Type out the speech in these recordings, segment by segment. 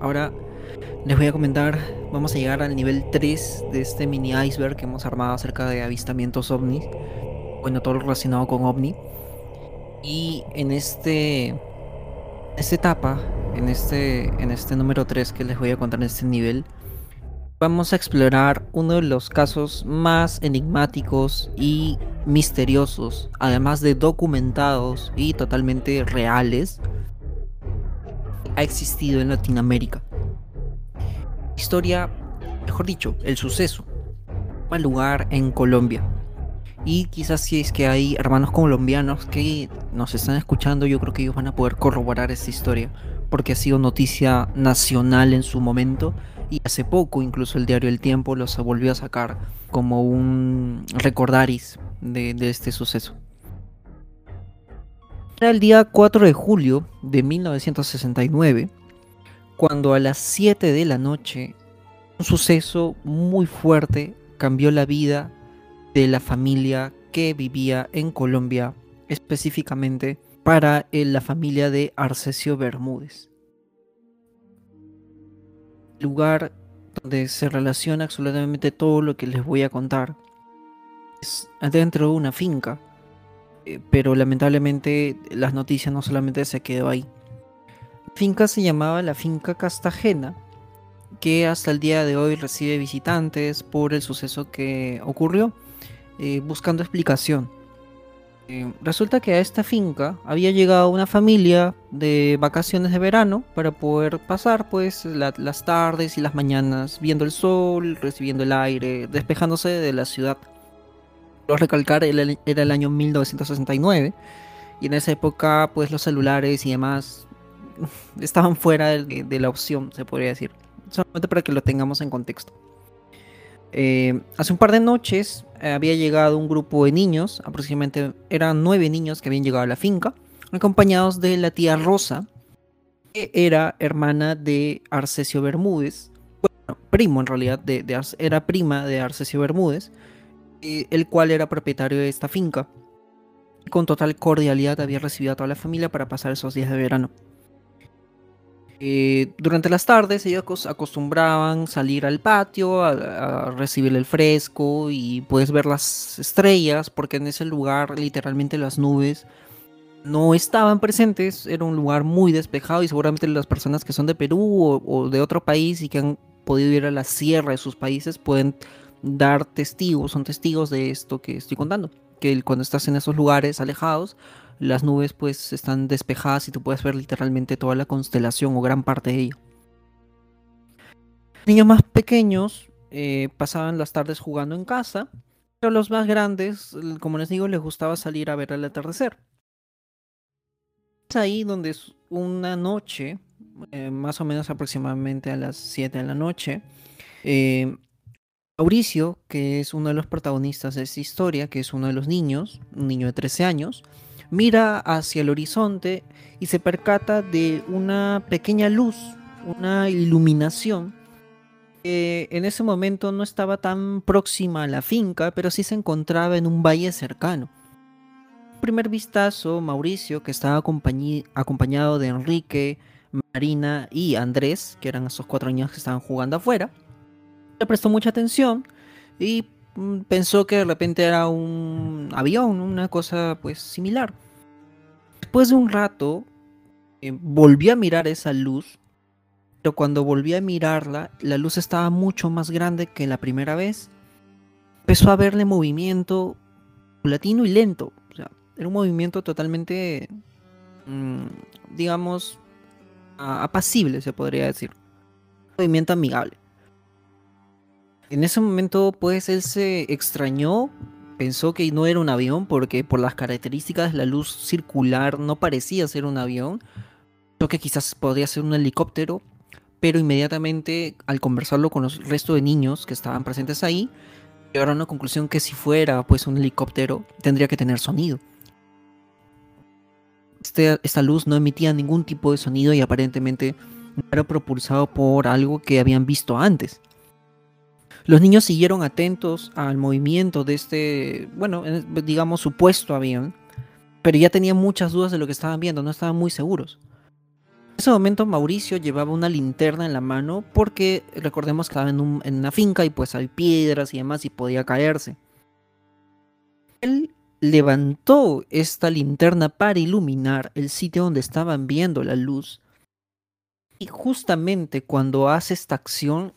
Ahora les voy a comentar, vamos a llegar al nivel 3 de este mini iceberg que hemos armado acerca de avistamientos ovnis. Bueno, todo lo relacionado con ovni. Y en este esta etapa, en este, en este número 3 que les voy a contar en este nivel, vamos a explorar uno de los casos más enigmáticos y misteriosos, además de documentados y totalmente reales, ha existido en Latinoamérica. Historia, mejor dicho, el suceso, toma lugar en Colombia. Y quizás si es que hay hermanos colombianos que nos están escuchando, yo creo que ellos van a poder corroborar esta historia, porque ha sido noticia nacional en su momento y hace poco incluso el diario El Tiempo los volvió a sacar como un recordaris de, este suceso. Era el día 4 de julio de 1969, cuando a las 7 de la noche un suceso muy fuerte cambió la vida de la familia que vivía en Colombia, específicamente para eh, la familia de Arcesio Bermúdez lugar donde se relaciona absolutamente todo lo que les voy a contar. Es dentro de una finca, eh, pero lamentablemente las noticias no solamente se quedó ahí. La finca se llamaba la finca Castagena, que hasta el día de hoy recibe visitantes por el suceso que ocurrió, eh, buscando explicación. Eh, resulta que a esta finca había llegado una familia de vacaciones de verano para poder pasar pues las tardes y las mañanas viendo el sol, recibiendo el aire, despejándose de la ciudad. Recalcar, era el año 1969 y en esa época pues los celulares y demás estaban fuera de la opción, se podría decir. Solamente para que lo tengamos en contexto. Eh, hace un par de noches eh, había llegado un grupo de niños, aproximadamente eran nueve niños que habían llegado a la finca, acompañados de la tía Rosa, que era hermana de Arcesio Bermúdez, bueno, primo en realidad, de, era prima de Arcesio Bermúdez, el cual era propietario de esta finca. Con total cordialidad había recibido a toda la familia para pasar esos días de verano. Eh, durante las tardes ellos acostumbraban salir al patio a, recibir el fresco y puedes ver las estrellas porque en ese lugar literalmente las nubes no estaban presentes, era un lugar muy despejado y seguramente las personas que son de Perú o, de otro país y que han podido ir a la sierra de sus países pueden dar testigos, son testigos de esto que estoy contando, que cuando estás en esos lugares alejados las nubes pues están despejadas y tú puedes ver literalmente toda la constelación o gran parte de ello. Niños más pequeños eh, pasaban las tardes jugando en casa, pero los más grandes, como les digo, les gustaba salir a ver el atardecer. Es ahí donde una noche, eh, más o menos aproximadamente a las 7 de la noche, eh, Mauricio, que es uno de los protagonistas de esta historia, que es uno de los niños, un niño de 13 años, mira hacia el horizonte y se percata de una pequeña luz, una iluminación que en ese momento no estaba tan próxima a la finca, pero sí se encontraba en un valle cercano. primer vistazo, Mauricio, que estaba acompañado de Enrique, Marina y Andrés, que eran esos cuatro niños que estaban jugando afuera, le prestó mucha atención y Mm, pensó que de repente era un avión, una cosa pues similar. Después de un rato, eh, volví a mirar esa luz, pero cuando volví a mirarla, la luz estaba mucho más grande que la primera vez. Empezó a verle movimiento latino y lento. O sea, era un movimiento totalmente, mm, digamos, apacible, se podría decir. Movimiento amigable. En ese momento, pues él se extrañó, pensó que no era un avión porque por las características la luz circular no parecía ser un avión. Pensó que quizás podría ser un helicóptero, pero inmediatamente al conversarlo con los resto de niños que estaban presentes ahí, llegaron a una conclusión que si fuera pues un helicóptero tendría que tener sonido. Este, esta luz no emitía ningún tipo de sonido y aparentemente no era propulsado por algo que habían visto antes. Los niños siguieron atentos al movimiento de este, bueno, digamos, supuesto avión, pero ya tenían muchas dudas de lo que estaban viendo, no estaban muy seguros. En ese momento Mauricio llevaba una linterna en la mano porque recordemos que estaba en, una finca y pues hay piedras y demás y podía caerse. Él levantó esta linterna para iluminar el sitio donde estaban viendo la luz. Y justamente cuando hace esta acción,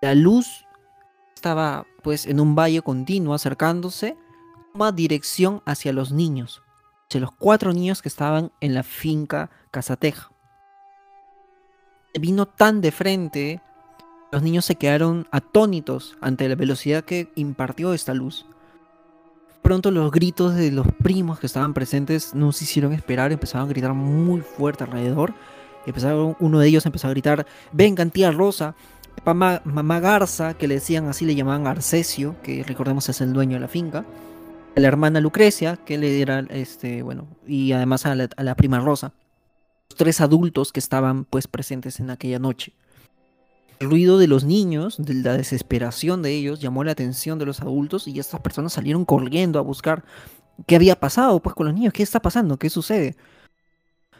la luz estaba pues en un valle continuo acercándose, toma dirección hacia los niños, hacia los cuatro niños que estaban en la finca Casateja vino tan de frente, los niños se quedaron atónitos ante la velocidad que impartió esta luz. Pronto los gritos de los primos que estaban presentes no se hicieron esperar, empezaron a gritar muy fuerte alrededor. Empezaron, uno de ellos empezó a gritar, vengan tía Rosa, mamá, mamá Garza, que le decían así, le llamaban Arcesio, que recordemos es el dueño de la finca. A la hermana Lucrecia, que le era, este, bueno, y además a la prima Rosa tres adultos que estaban pues presentes en aquella noche. El ruido de los niños, de la desesperación de ellos, llamó la atención de los adultos y estas personas salieron corriendo a buscar qué había pasado pues con los niños, qué está pasando, qué sucede.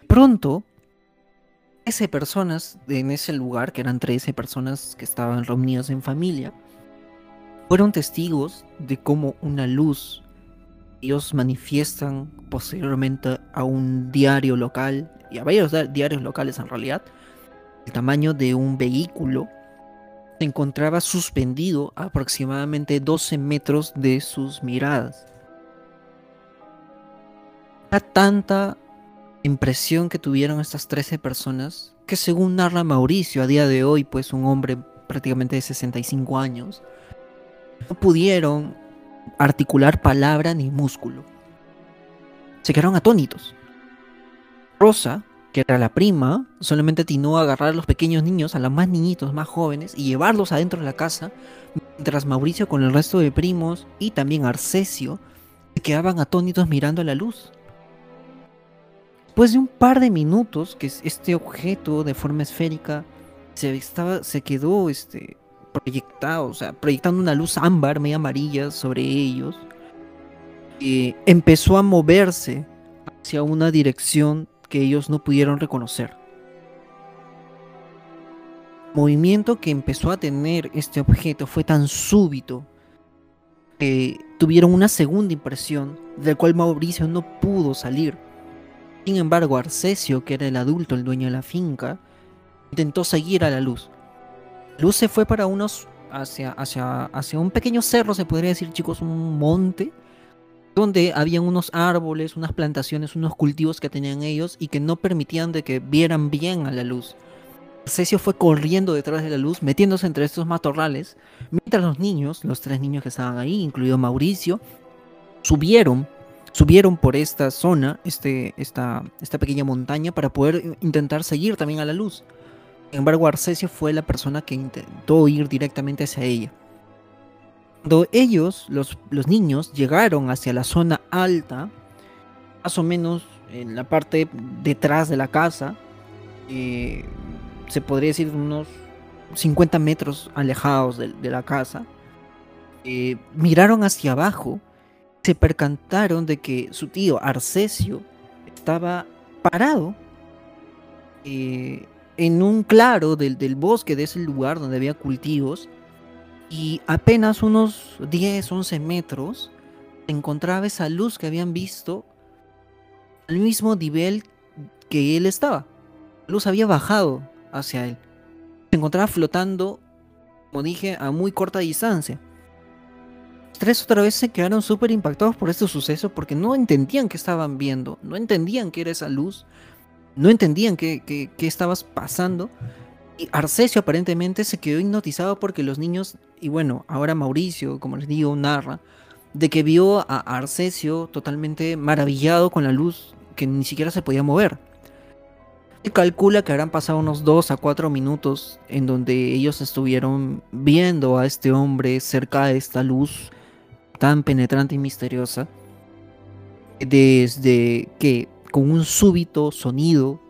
Pronto, 13 personas en ese lugar, que eran 13 personas que estaban reunidas en familia, fueron testigos de cómo una luz ellos manifiestan posteriormente a un diario local y a varios diarios locales en realidad, el tamaño de un vehículo se encontraba suspendido a aproximadamente 12 metros de sus miradas. Era tanta impresión que tuvieron estas 13 personas que según narra Mauricio a día de hoy, pues un hombre prácticamente de 65 años, no pudieron articular palabra ni músculo. Se quedaron atónitos. Rosa, que era la prima, solamente atinó a agarrar a los pequeños niños, a los más niñitos, más jóvenes, y llevarlos adentro de la casa, mientras Mauricio con el resto de primos y también Arcesio se quedaban atónitos mirando a la luz. Después de un par de minutos, que este objeto de forma esférica se, estaba, se quedó este, proyectado, o sea, proyectando una luz ámbar, media amarilla sobre ellos, y empezó a moverse hacia una dirección que ellos no pudieron reconocer. El movimiento que empezó a tener este objeto fue tan súbito que tuvieron una segunda impresión del cual Mauricio no pudo salir. Sin embargo, Arcesio, que era el adulto, el dueño de la finca, intentó seguir a la luz. La luz se fue para unos hacia, hacia, hacia un pequeño cerro, se podría decir, chicos, un monte, donde habían unos árboles, unas plantaciones, unos cultivos que tenían ellos y que no permitían de que vieran bien a la luz. Cesio fue corriendo detrás de la luz, metiéndose entre estos matorrales, mientras los niños, los tres niños que estaban ahí, incluido Mauricio, subieron, subieron por esta zona, este, esta, esta pequeña montaña, para poder intentar seguir también a la luz. Sin embargo, Arcesio fue la persona que intentó ir directamente hacia ella. Cuando ellos, los, niños, llegaron hacia la zona alta, más o menos en la parte detrás de la casa, eh, se podría decir unos 50 metros alejados de, la casa, eh, miraron hacia abajo, se percantaron de que su tío Arcesio estaba parado eh, en un claro del, del, bosque de ese lugar donde había cultivos y apenas unos 10, 11 metros encontraba esa luz que habían visto al mismo nivel que él estaba. La luz había bajado hacia él. Se encontraba flotando, como dije, a muy corta distancia. Tres otra vez se quedaron súper impactados por este suceso porque no entendían qué estaban viendo, no entendían qué era esa luz, no entendían qué, qué estabas pasando. Y Arcesio aparentemente se quedó hipnotizado porque los niños, y bueno, ahora Mauricio, como les digo, narra, de que vio a Arcesio totalmente maravillado con la luz que ni siquiera se podía mover. Se calcula que habrán pasado unos 2 a 4 minutos en donde ellos estuvieron viendo a este hombre cerca de esta luz tan penetrante y misteriosa. Desde que con un súbito sonido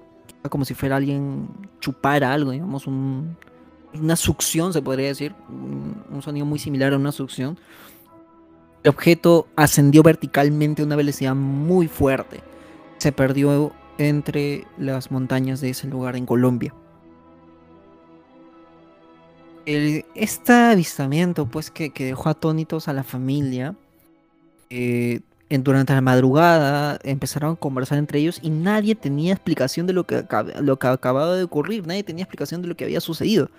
como si fuera alguien chupara algo, digamos, una succión, se podría decir, un, sonido muy similar a una succión. El objeto ascendió verticalmente a una velocidad muy fuerte. Se perdió entre las montañas de ese lugar en Colombia. Este avistamiento, pues, que, dejó atónitos a la familia, eh, durante la madrugada empezaron a conversar entre ellos y nadie tenía explicación de lo que, lo que acababa de ocurrir, nadie tenía explicación de lo que había sucedido.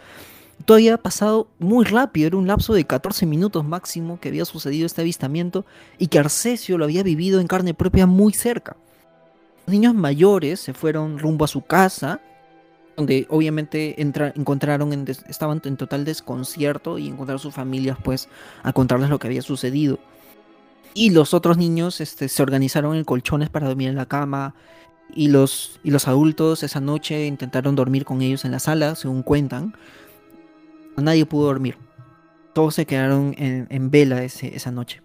Todo había pasado muy rápido, era un lapso de 14 minutos máximo que había sucedido este avistamiento y que Arcesio lo había vivido en carne propia muy cerca. Los niños mayores se fueron rumbo a su casa, donde obviamente encontraron, estaban en total desconcierto y encontraron sus familias pues a contarles lo que había sucedido. Y los otros niños este, se organizaron en colchones para dormir en la cama. Y los, y los adultos esa noche intentaron dormir con ellos en la sala, según cuentan. Nadie pudo dormir. Todos se quedaron en, vela esa noche.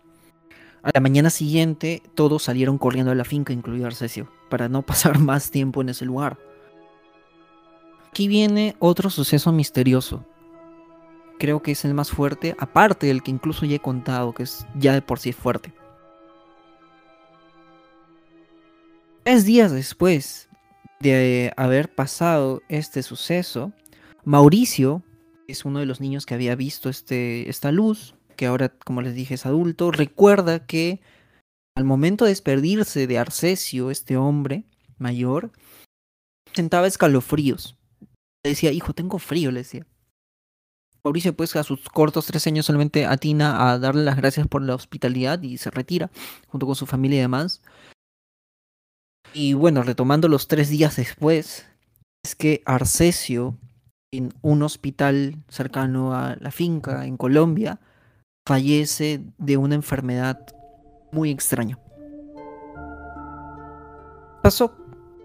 A la mañana siguiente, todos salieron corriendo a la finca, incluido Arcesio, para no pasar más tiempo en ese lugar. Aquí viene otro suceso misterioso. Creo que es el más fuerte, aparte del que incluso ya he contado, que es ya de por sí fuerte. Tres días después de haber pasado este suceso, Mauricio, es uno de los niños que había visto este, esta luz, que ahora, como les dije, es adulto, recuerda que al momento de despedirse de Arcesio, este hombre mayor, sentaba escalofríos. Le decía, hijo, tengo frío, le decía. Mauricio, pues, a sus cortos tres años solamente atina a darle las gracias por la hospitalidad y se retira, junto con su familia y demás. Y bueno, retomando los tres días después, es que Arcesio, en un hospital cercano a la finca en Colombia, fallece de una enfermedad muy extraña. Pasó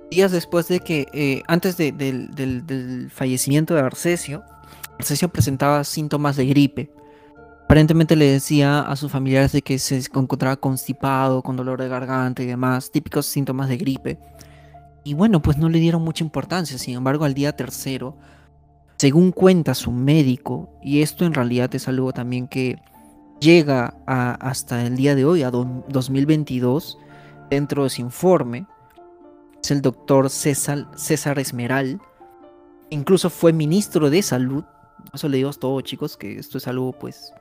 días después de que, eh, antes del fallecimiento de Arcesio, Arcesio presentaba síntomas de gripe. Aparentemente le decía a sus familiares de que se encontraba constipado, con dolor de garganta y demás, típicos síntomas de gripe. Y bueno, pues no le dieron mucha importancia. Sin embargo, al día tercero, según cuenta su médico, y esto en realidad es algo también que llega hasta el día de hoy, a 2022, dentro de su informe, es el doctor César, César Esmeral, incluso fue ministro de salud, eso le digo a todos chicos, que esto es algo pues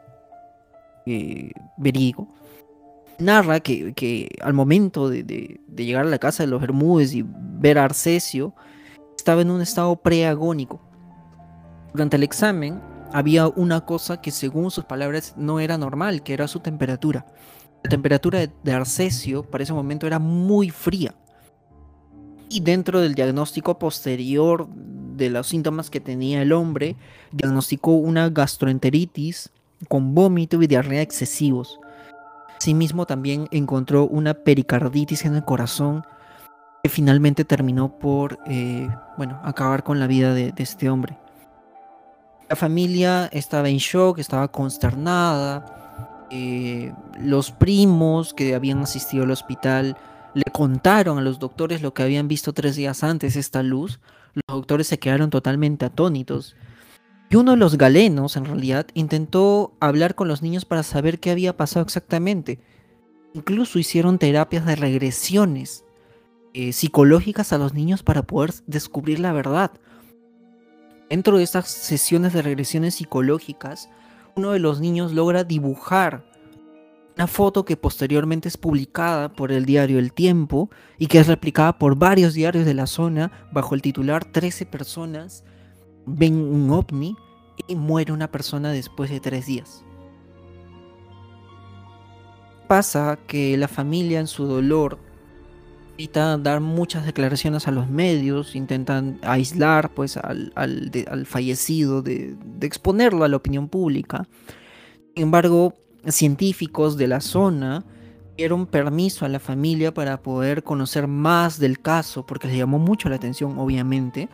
eh, verídico, narra que, al momento de, llegar a la casa de los Bermúdez y ver a Arcesio, estaba en un estado preagónico. Durante el examen había una cosa que según sus palabras no era normal, que era su temperatura. La temperatura de Arcesio para ese momento era muy fría. Y dentro del diagnóstico posterior de los síntomas que tenía el hombre, diagnosticó una gastroenteritis con vómito y diarrea excesivos. Asimismo también encontró una pericarditis en el corazón que finalmente terminó por eh, bueno, acabar con la vida de, este hombre. La familia estaba en shock, estaba consternada. Eh, los primos que habían asistido al hospital le contaron a los doctores lo que habían visto tres días antes, esta luz. Los doctores se quedaron totalmente atónitos. Y uno de los galenos, en realidad, intentó hablar con los niños para saber qué había pasado exactamente. Incluso hicieron terapias de regresiones eh, psicológicas a los niños para poder descubrir la verdad. Dentro de estas sesiones de regresiones psicológicas, uno de los niños logra dibujar una foto que posteriormente es publicada por el diario El Tiempo y que es replicada por varios diarios de la zona bajo el titular 13 personas ven un ovni y muere una persona después de tres días. Pasa que la familia en su dolor intenta dar muchas declaraciones a los medios, intentan aislar pues al, fallecido, de, de, exponerlo a la opinión pública. Sin embargo, científicos de la zona dieron permiso a la familia para poder conocer más del caso, porque les llamó mucho la atención, obviamente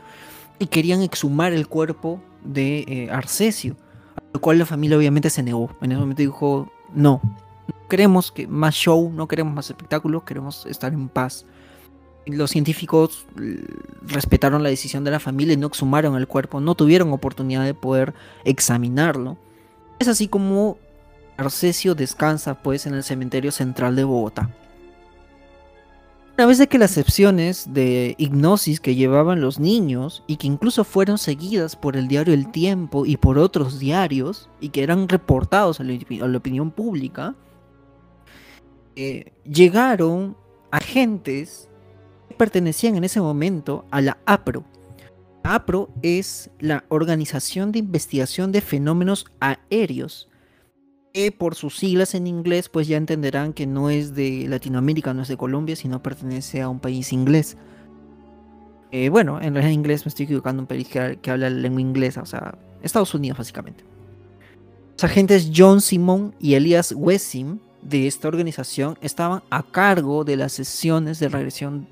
y querían exhumar el cuerpo de eh, Arcesio, a lo cual la familia obviamente se negó. En ese momento dijo, no, no queremos que más show, no queremos más espectáculo, queremos estar en paz. Los científicos respetaron la decisión de la familia y no exhumaron el cuerpo, no tuvieron oportunidad de poder examinarlo. Es así como Arcesio descansa pues en el cementerio central de Bogotá. Una vez de que las secciones de hipnosis que llevaban los niños y que incluso fueron seguidas por el diario El Tiempo y por otros diarios y que eran reportados a la, opinión pública, eh, llegaron agentes que pertenecían en ese momento a la APRO. La APRO es la Organización de Investigación de Fenómenos Aéreos por sus siglas en inglés, pues ya entenderán que no es de Latinoamérica, no es de Colombia, sino pertenece a un país inglés. Eh, bueno, en realidad inglés me estoy equivocando, un país que, habla la lengua inglesa, o sea, Estados Unidos básicamente. Los agentes John Simon y Elias Wessim de esta organización estaban a cargo de las sesiones de regresión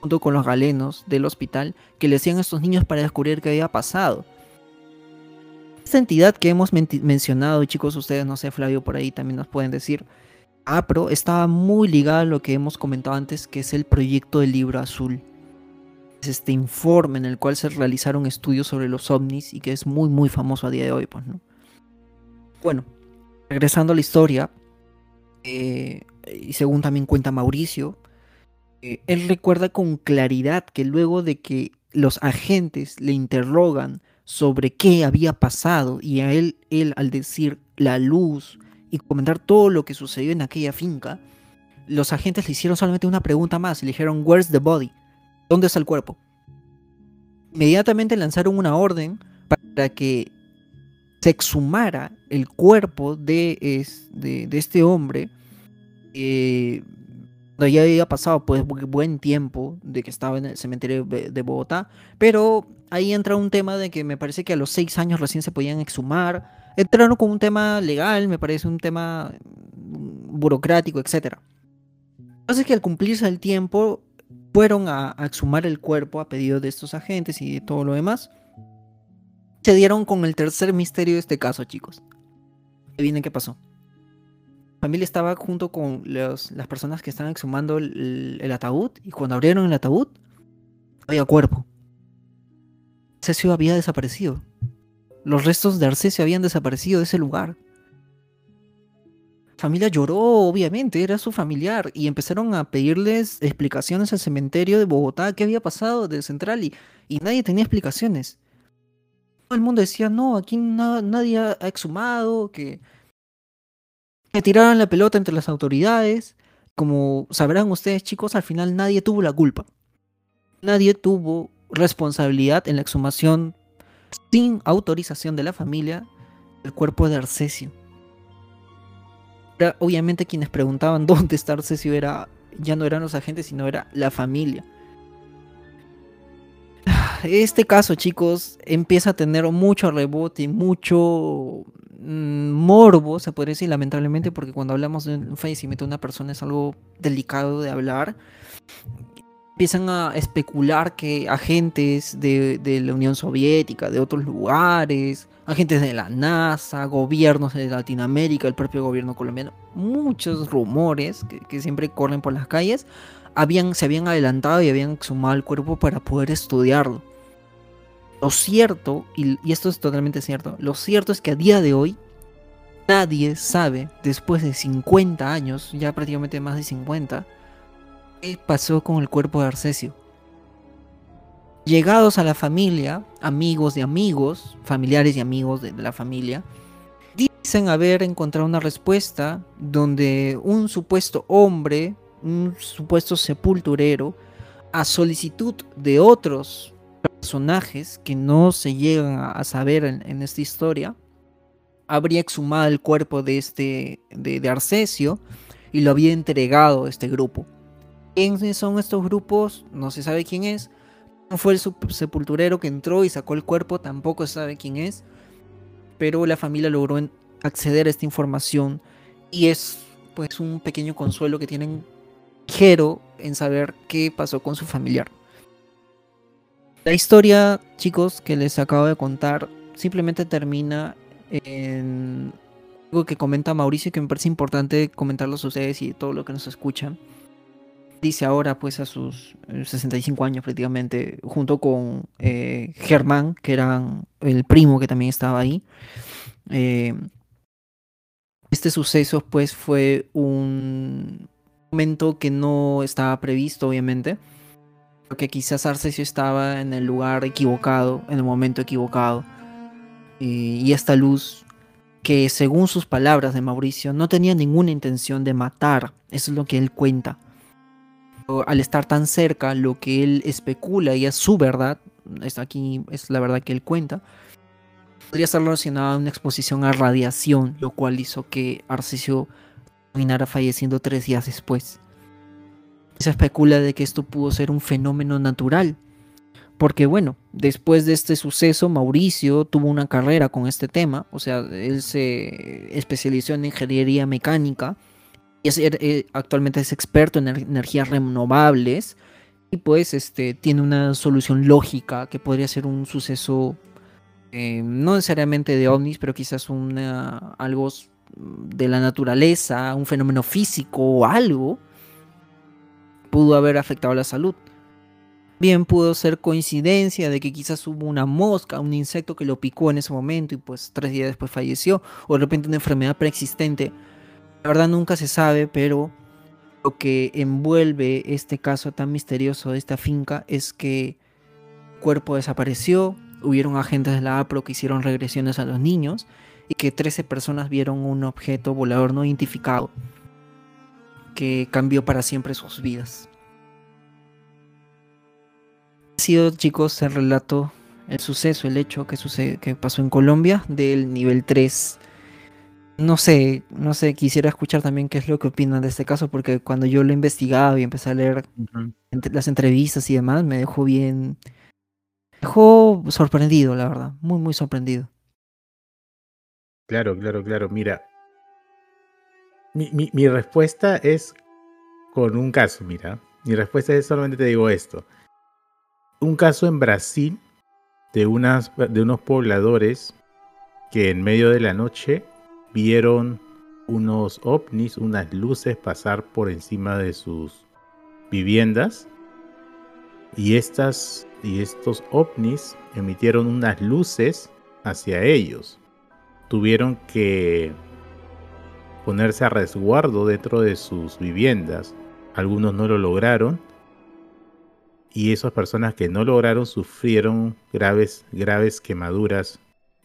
junto con los galenos del hospital que le hacían a estos niños para descubrir qué había pasado. Esta entidad que hemos mencionado, y chicos, ustedes, no sé, Flavio, por ahí también nos pueden decir, APRO estaba muy ligada a lo que hemos comentado antes, que es el proyecto del libro azul. Es este informe en el cual se realizaron estudios sobre los ovnis y que es muy, muy famoso a día de hoy, pues, ¿no? Bueno, regresando a la historia, eh, y según también cuenta Mauricio, eh, él recuerda con claridad que luego de que los agentes le interrogan sobre qué había pasado y a él, él al decir la luz y comentar todo lo que sucedió en aquella finca, los agentes le hicieron solamente una pregunta más y le dijeron, Where's the body? ¿Dónde está el cuerpo? Inmediatamente lanzaron una orden para que se exhumara el cuerpo de, de, este hombre. Eh, ya había pasado pues buen tiempo de que estaba en el cementerio de Bogotá, pero ahí entra un tema de que me parece que a los seis años recién se podían exhumar. Entraron con un tema legal, me parece un tema mm, burocrático, etc. Entonces que al cumplirse el tiempo fueron a, exhumar el cuerpo a pedido de estos agentes y de todo lo demás. Se dieron con el tercer misterio de este caso, chicos. Adivinen qué pasó. Familia estaba junto con las personas que estaban exhumando el ataúd y cuando abrieron el ataúd había cuerpo. Arcesio había desaparecido. Los restos de Arcesio habían desaparecido de ese lugar. La familia lloró, obviamente, era su familiar, y empezaron a pedirles explicaciones al cementerio de Bogotá, qué había pasado de Central, y, nadie tenía explicaciones. Todo el mundo decía, no, aquí nadie ha exhumado, que, que tiraron la pelota entre las autoridades. Como sabrán ustedes, chicos, al final nadie tuvo la culpa. Nadie tuvo responsabilidad en la exhumación sin autorización de la familia del cuerpo de Arcesio. obviamente quienes preguntaban dónde está Arcesio era, ya no eran los agentes, sino era la familia. Este caso, chicos, empieza a tener mucho rebote y mucho mm, morbo, se podría decir, lamentablemente, porque cuando hablamos de un fallecimiento de una persona es algo delicado de hablar empiezan a especular que agentes de, la Unión Soviética, de otros lugares, agentes de la NASA, gobiernos de Latinoamérica, el propio gobierno colombiano, muchos rumores que, siempre corren por las calles, habían, se habían adelantado y habían exhumado el cuerpo para poder estudiarlo. Lo cierto, y, y esto es totalmente cierto, lo cierto es que a día de hoy nadie sabe, después de 50 años, ya prácticamente más de 50, qué pasó con el cuerpo de Arcesio. Llegados a la familia, amigos de amigos, familiares y amigos de, la familia, dicen haber encontrado una respuesta donde un supuesto hombre, un supuesto sepulturero, a solicitud de otros personajes que no se llegan a, saber en, esta historia, habría exhumado el cuerpo de este de, de Arcesio y lo había entregado a este grupo. ¿Quiénes son estos grupos? No se sabe quién es. No fue el sepulturero que entró y sacó el cuerpo, tampoco se sabe quién es. Pero la familia logró acceder a esta información y es pues un pequeño consuelo que tienen ligero en saber qué pasó con su familiar. La historia, chicos, que les acabo de contar, simplemente termina en algo que comenta Mauricio que me parece importante comentarlo a ustedes y todo lo que nos escuchan dice ahora pues a sus 65 eh, años prácticamente, junto con eh, Germán, que era el primo que también estaba ahí. Eh, este suceso pues fue un, momento que no estaba previsto, obviamente. Porque quizás Arcesio estaba en el lugar equivocado, en el momento equivocado. y esta luz, que según sus palabras de Mauricio, no tenía ninguna intención de matar. Eso es lo que él cuenta. Al estar tan cerca, lo que él especula y es su verdad, es aquí es la verdad que él cuenta, podría estar relacionada a una exposición a radiación, lo cual hizo que Arcesio terminara falleciendo tres días después. Se especula de que esto pudo ser un fenómeno natural, porque bueno, después de este suceso, Mauricio tuvo una carrera con este tema, o sea, él se especializó en ingeniería mecánica y eh, actualmente es experto en energías renovables y pues este, tiene una solución lógica que podría ser un suceso eh, no necesariamente de ovnis, pero quizás una, algo de la naturaleza, un fenómeno físico o algo, pudo haber afectado la salud. Bien pudo ser coincidencia de que quizás hubo una mosca, un insecto que lo picó en ese momento y pues tres días después falleció, o de repente una enfermedad preexistente. La verdad nunca se sabe, pero lo que envuelve este caso tan misterioso de esta finca es que el cuerpo desapareció, hubieron agentes de la APRO que hicieron regresiones a los niños y que 13 personas vieron un objeto volador no identificado que cambió para siempre sus vidas. Ha sido, chicos, el relato, el suceso, el hecho que, sucede, que pasó en Colombia del nivel 3. No sé, no sé, quisiera escuchar también qué es lo que opinan de este caso, porque cuando yo lo he investigado y empecé a leer las entrevistas y demás, me dejó bien, dejó sorprendido, la verdad, muy, muy sorprendido. Claro, claro, claro. Mira, mi, mi, mi, respuesta es con un caso, mira. Mi respuesta es solamente te digo esto. Un caso en Brasil de, unas, de unos pobladores que en medio de la noche vieron unos ovnis, unas luces pasar por encima de sus viviendas. Y estas y estos ovnis emitieron unas luces hacia ellos. Tuvieron que ponerse a resguardo dentro de sus viviendas. Algunos no lo lograron. Y esas personas que no lograron sufrieron graves, graves quemaduras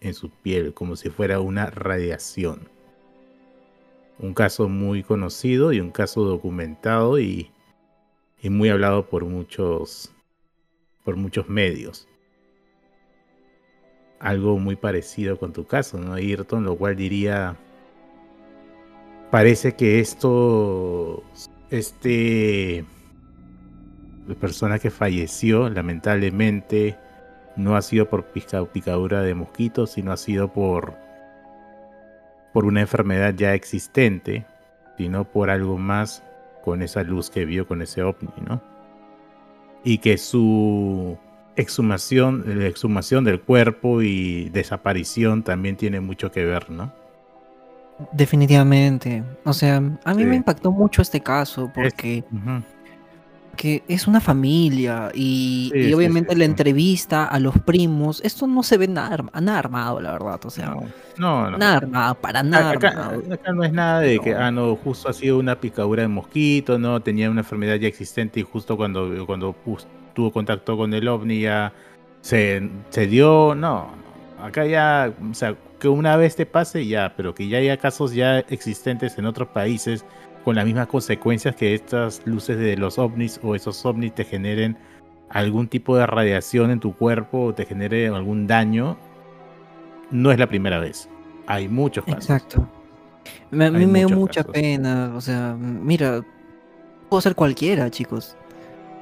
en su piel, como si fuera una radiación. Un caso muy conocido y un caso documentado y, y muy hablado por muchos por muchos medios. Algo muy parecido con tu caso, ¿no, Ayrton? Lo cual diría, parece que esto, este, la persona que falleció, lamentablemente, no ha sido por picadura de mosquitos, sino ha sido por, por una enfermedad ya existente, sino por algo más con esa luz que vio con ese ovni, ¿no? y que su exhumación, la exhumación del cuerpo y desaparición también tiene mucho que ver, ¿no? Definitivamente. O sea, a mí me impactó mucho este caso porque que es una familia y, obviamente la entrevista a los primos, esto no se ve nada, nada armado, la verdad, o sea, no, nada armado, para nada acá, no es nada de que, ah, no, justo ha sido una picadura de mosquito, no, tenía una enfermedad ya existente y justo cuando, cuando tuvo contacto con el ovni ya se, se dio, no, acá ya, o sea, que una vez te pase ya, pero que ya haya casos ya existentes en otros países con las mismas consecuencias que estas luces de los ovnis o esos ovnis te generen algún tipo de radiación en tu cuerpo o te genere algún daño, no es la primera vez. Hay muchos casos. Exacto. a mí me dio mucha pena. O sea, mira, puedo ser cualquiera, chicos.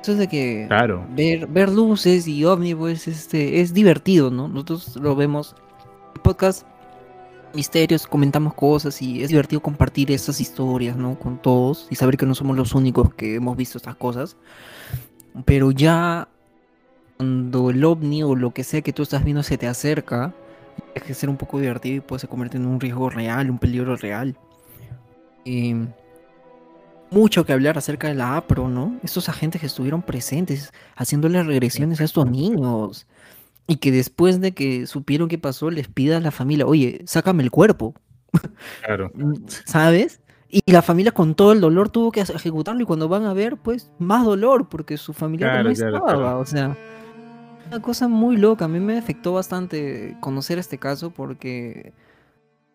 Eso es de que claro. ver, ver luces y ovnis, pues, este, es divertido, ¿no? Nosotros lo vemos. El podcast misterios, comentamos cosas y es divertido compartir estas historias, ¿no? Con todos y saber que no somos los únicos que hemos visto estas cosas. Pero ya cuando el ovni o lo que sea que tú estás viendo se te acerca, es que ser un poco divertido y puede convertir en un riesgo real, un peligro real. mucho que hablar acerca de la APRO, ¿no? Estos agentes que estuvieron presentes haciéndole regresiones a estos niños. Y que después de que supieron qué pasó, les pida a la familia, oye, sácame el cuerpo. Claro. ¿Sabes? Y la familia con todo el dolor tuvo que ejecutarlo y cuando van a ver, pues, más dolor porque su familia no estaba, o sea, una cosa muy loca. A mí me afectó bastante conocer este caso porque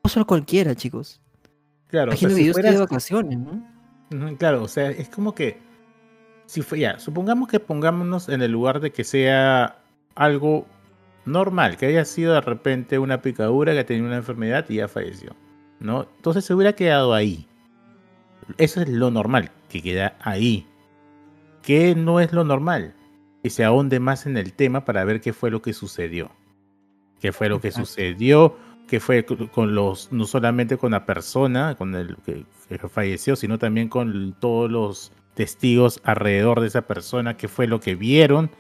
no solo cualquiera, chicos. Claro, o sea, si fueras... de vacaciones, ¿no? Claro, o sea, es como que si fue ya, supongamos que pongámonos en el lugar de que sea algo normal, que haya sido de repente una picadura que tenía una enfermedad y ya falleció, ¿no? Entonces se hubiera quedado ahí. Eso es lo normal, que queda ahí. ¿Qué no es lo normal? Que se ahonde más en el tema para ver qué fue lo que sucedió. ¿Qué fue lo que sucedió? ¿Qué fue con los, no solamente con la persona, con el que, falleció, sino también con todos los testigos alrededor de esa persona, qué fue lo que vieron,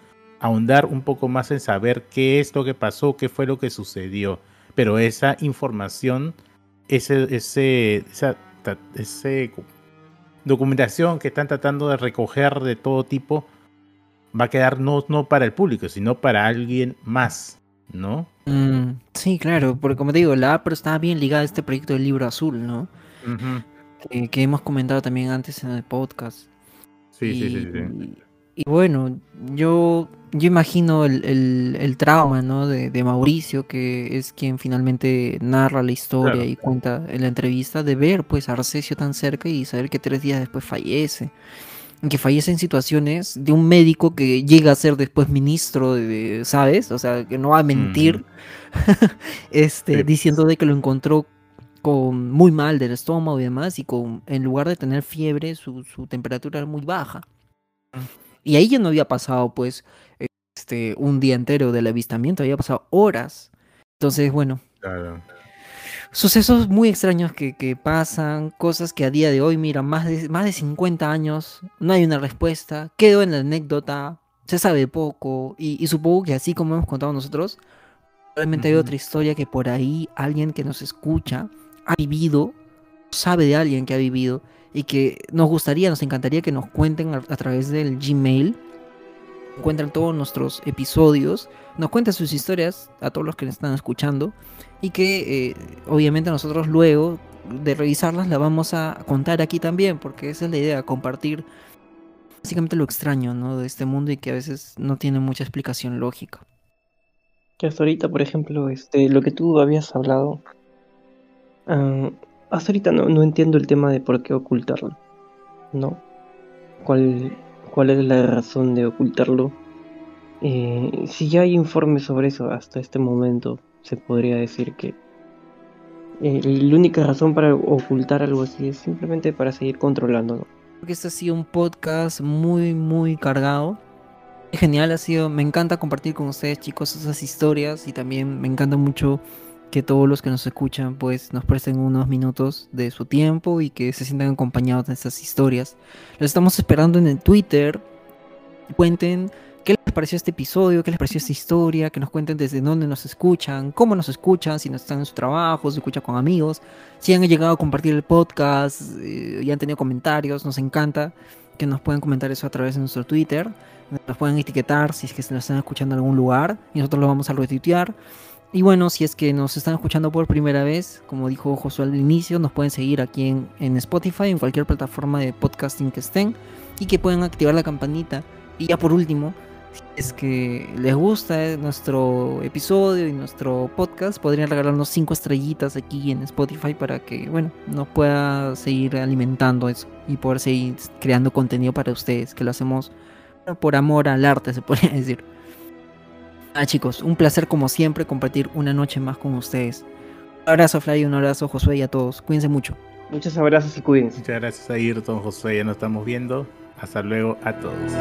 ahondar un poco más en saber qué es lo que pasó, qué fue lo que sucedió. Pero esa información, ese, ese, esa, ese documentación que están tratando de recoger de todo tipo va a quedar no, no para el público, sino para alguien más, ¿no? Mm, sí, claro, porque como te digo, la APRO estaba bien ligada a este proyecto del libro azul, ¿no? que, hemos comentado también antes en el podcast. Sí, sí, sí, sí. Y, bueno, yo, yo imagino el, trauma, ¿no? De, Mauricio, que es quien finalmente narra la historia y cuenta en la entrevista, de ver pues a Arcesio tan cerca y saber que tres días después fallece que fallece en situaciones de un médico que llega a ser después ministro, de, ¿sabes? O sea, que no va a mentir, este, diciendo de que lo encontró con muy mal del estómago y demás, y con, en lugar de tener fiebre, su, temperatura era muy baja. Y ahí ya no había pasado, pues, este, un día entero del avistamiento, había pasado horas. Entonces, bueno. Claro sucesos muy extraños que, pasan, cosas que a día de hoy, mira, más de, más de 50 años, no hay una respuesta, quedó en la anécdota, se sabe poco, y, supongo que así como hemos contado nosotros, probablemente hay otra historia que por ahí alguien que nos escucha ha vivido, sabe de alguien que ha vivido, y que nos gustaría, nos encantaría que nos cuenten a, través del Gmail encuentran todos nuestros episodios, nos cuentan sus historias a todos los que nos están escuchando y que eh, obviamente nosotros luego de revisarlas la vamos a contar aquí también, porque esa es la idea, compartir básicamente lo extraño ¿no? de este mundo y que a veces no tiene mucha explicación lógica. Que hasta ahorita, por ejemplo, este, lo que tú habías hablado, ah, hasta ahorita no, no entiendo el tema de por qué ocultarlo, ¿no? ¿Cuál, cuál es la razón de ocultarlo? Eh, si ya hay informes sobre eso hasta este momento, se podría decir que eh, la única razón para ocultar algo así es simplemente para seguir controlando. Porque este ha sido un podcast muy, muy cargado. Genial, ha sido, me encanta compartir con ustedes chicos esas historias y también me encanta mucho que todos los que nos escuchan pues nos presten unos minutos de su tiempo y que se sientan acompañados de estas historias. Los estamos esperando en el Twitter. Cuenten qué les pareció este episodio, qué les pareció esta historia, que nos cuenten desde dónde nos escuchan, cómo nos escuchan, si nos están en su trabajo, si escuchan con amigos, si han llegado a compartir el podcast eh, y han tenido comentarios, nos encanta que nos puedan comentar eso a través de nuestro Twitter, nos pueden etiquetar si es que se nos están escuchando en algún lugar y nosotros lo vamos a retuitear. Y bueno, si es que nos están escuchando por primera vez, como dijo Josué al inicio, nos pueden seguir aquí en, en Spotify, en cualquier plataforma de podcasting que estén, y que puedan activar la campanita. Y ya por último, si es que les gusta nuestro episodio y nuestro podcast, podrían regalarnos 5 estrellitas aquí en Spotify para que, bueno, nos pueda seguir alimentando eso y poder seguir creando contenido para ustedes, que lo hacemos por amor al arte, se podría decir. Ah, chicos, un placer como siempre compartir una noche más con ustedes. Un abrazo, Fly, un abrazo, Josué, y a todos. Cuídense mucho. Muchas abrazos y cuídense. Muchas gracias a Ayrton, Josué, ya nos estamos viendo. Hasta luego a todos.